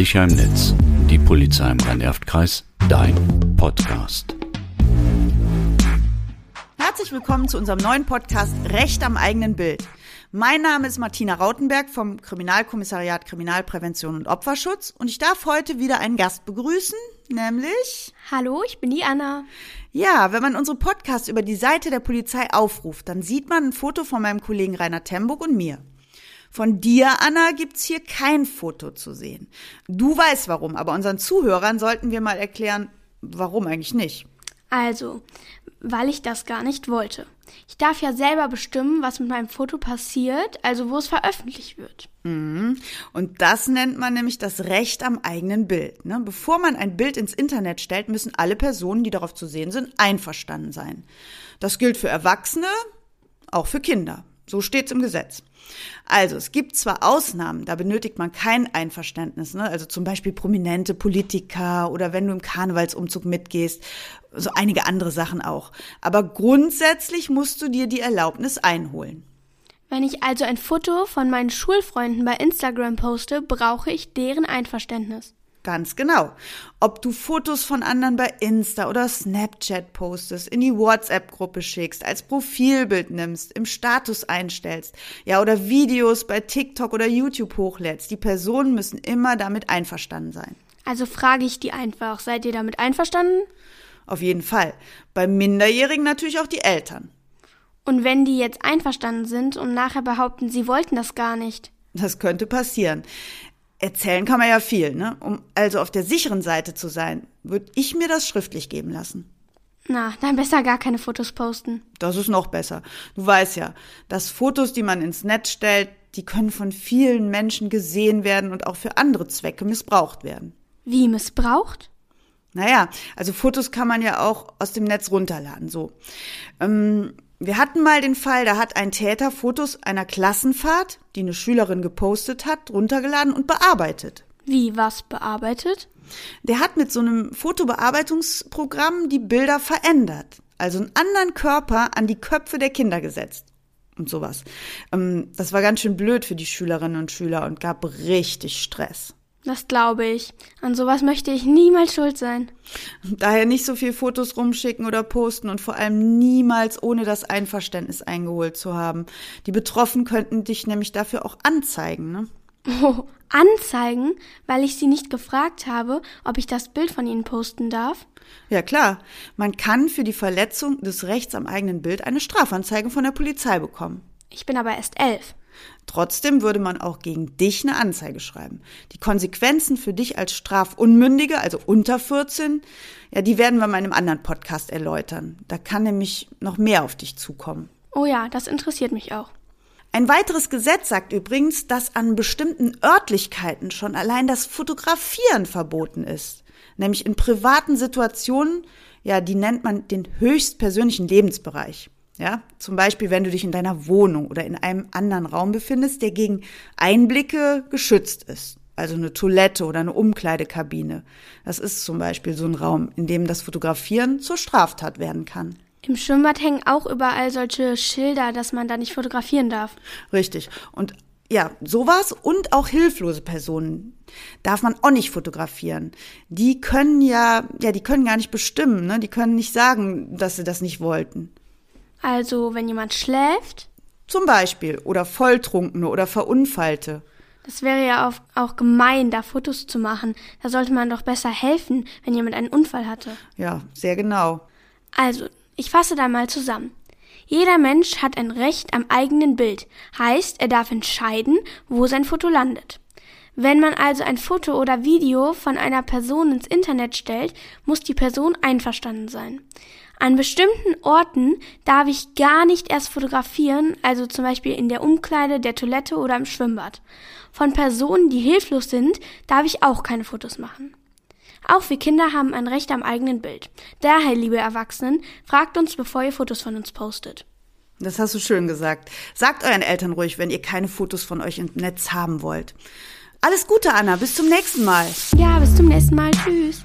Sicher im Netz. Die Polizei im Rhein-Erft-Kreis. Dein Podcast. Herzlich willkommen zu unserem neuen Podcast Recht am eigenen Bild. Mein Name ist Martina Rautenberg vom Kriminalkommissariat Kriminalprävention und Opferschutz und ich darf heute wieder einen Gast begrüßen, nämlich. Hallo, ich bin die Anna. Ja, wenn man unsere Podcasts über die Seite der Polizei aufruft, dann sieht man ein Foto von meinem Kollegen Rainer Temburg und mir. Von dir, Anna, gibt's hier kein Foto zu sehen. Du weißt warum, aber unseren Zuhörern sollten wir mal erklären, warum eigentlich nicht. Also, weil ich das gar nicht wollte. Ich darf ja selber bestimmen, was mit meinem Foto passiert, also wo es veröffentlicht wird. Mhm. Und das nennt man nämlich das Recht am eigenen Bild. Ne? Bevor man ein Bild ins Internet stellt, müssen alle Personen, die darauf zu sehen sind, einverstanden sein. Das gilt für Erwachsene, auch für Kinder. So steht's im Gesetz. Also, es gibt zwar Ausnahmen, da benötigt man kein Einverständnis, ne? also zum Beispiel prominente Politiker oder wenn du im Karnevalsumzug mitgehst, so einige andere Sachen auch. Aber grundsätzlich musst du dir die Erlaubnis einholen. Wenn ich also ein Foto von meinen Schulfreunden bei Instagram poste, brauche ich deren Einverständnis. Ganz genau. Ob du Fotos von anderen bei Insta oder Snapchat postest, in die WhatsApp-Gruppe schickst, als Profilbild nimmst, im Status einstellst, ja, oder Videos bei TikTok oder YouTube hochlädst, die Personen müssen immer damit einverstanden sein. Also frage ich die einfach, seid ihr damit einverstanden? Auf jeden Fall. Bei Minderjährigen natürlich auch die Eltern. Und wenn die jetzt einverstanden sind und nachher behaupten, sie wollten das gar nicht? Das könnte passieren. Erzählen kann man ja viel, ne? Um also auf der sicheren Seite zu sein, würde ich mir das schriftlich geben lassen. Na, dann besser gar keine Fotos posten. Das ist noch besser. Du weißt ja, dass Fotos, die man ins Netz stellt, die können von vielen Menschen gesehen werden und auch für andere Zwecke missbraucht werden. Wie missbraucht? Naja, also Fotos kann man ja auch aus dem Netz runterladen, so. Ähm, wir hatten mal den Fall, da hat ein Täter Fotos einer Klassenfahrt, die eine Schülerin gepostet hat, runtergeladen und bearbeitet. Wie was bearbeitet? Der hat mit so einem Fotobearbeitungsprogramm die Bilder verändert, also einen anderen Körper an die Köpfe der Kinder gesetzt und sowas. Ähm, das war ganz schön blöd für die Schülerinnen und Schüler und gab richtig Stress. Das glaube ich. An sowas möchte ich niemals schuld sein. Daher nicht so viel Fotos rumschicken oder posten und vor allem niemals ohne das Einverständnis eingeholt zu haben. Die Betroffenen könnten dich nämlich dafür auch anzeigen, ne? Oh, anzeigen, weil ich sie nicht gefragt habe, ob ich das Bild von ihnen posten darf? Ja klar, man kann für die Verletzung des Rechts am eigenen Bild eine Strafanzeige von der Polizei bekommen. Ich bin aber erst elf. Trotzdem würde man auch gegen dich eine Anzeige schreiben. Die Konsequenzen für dich als Strafunmündige, also unter 14, ja, die werden wir in einem anderen Podcast erläutern. Da kann nämlich noch mehr auf dich zukommen. Oh ja, das interessiert mich auch. Ein weiteres Gesetz sagt übrigens, dass an bestimmten Örtlichkeiten schon allein das Fotografieren verboten ist. Nämlich in privaten Situationen, ja, die nennt man den höchstpersönlichen Lebensbereich. Ja, zum Beispiel, wenn du dich in deiner Wohnung oder in einem anderen Raum befindest, der gegen Einblicke geschützt ist. Also eine Toilette oder eine Umkleidekabine. Das ist zum Beispiel so ein Raum, in dem das Fotografieren zur Straftat werden kann. Im Schwimmbad hängen auch überall solche Schilder, dass man da nicht fotografieren darf. Richtig. Und ja, sowas und auch hilflose Personen darf man auch nicht fotografieren. Die können ja, ja, die können gar nicht bestimmen, ne? Die können nicht sagen, dass sie das nicht wollten. Also, wenn jemand schläft? Zum Beispiel. Oder Volltrunkene oder Verunfallte. Das wäre ja auch, auch gemein, da Fotos zu machen. Da sollte man doch besser helfen, wenn jemand einen Unfall hatte. Ja, sehr genau. Also, ich fasse da mal zusammen. Jeder Mensch hat ein Recht am eigenen Bild. Heißt, er darf entscheiden, wo sein Foto landet. Wenn man also ein Foto oder Video von einer Person ins Internet stellt, muss die Person einverstanden sein. An bestimmten Orten darf ich gar nicht erst fotografieren, also zum Beispiel in der Umkleide, der Toilette oder im Schwimmbad. Von Personen, die hilflos sind, darf ich auch keine Fotos machen. Auch wir Kinder haben ein Recht am eigenen Bild. Daher, liebe Erwachsenen, fragt uns, bevor ihr Fotos von uns postet. Das hast du schön gesagt. Sagt euren Eltern ruhig, wenn ihr keine Fotos von euch im Netz haben wollt. Alles Gute, Anna. Bis zum nächsten Mal. Ja, bis zum nächsten Mal. Tschüss.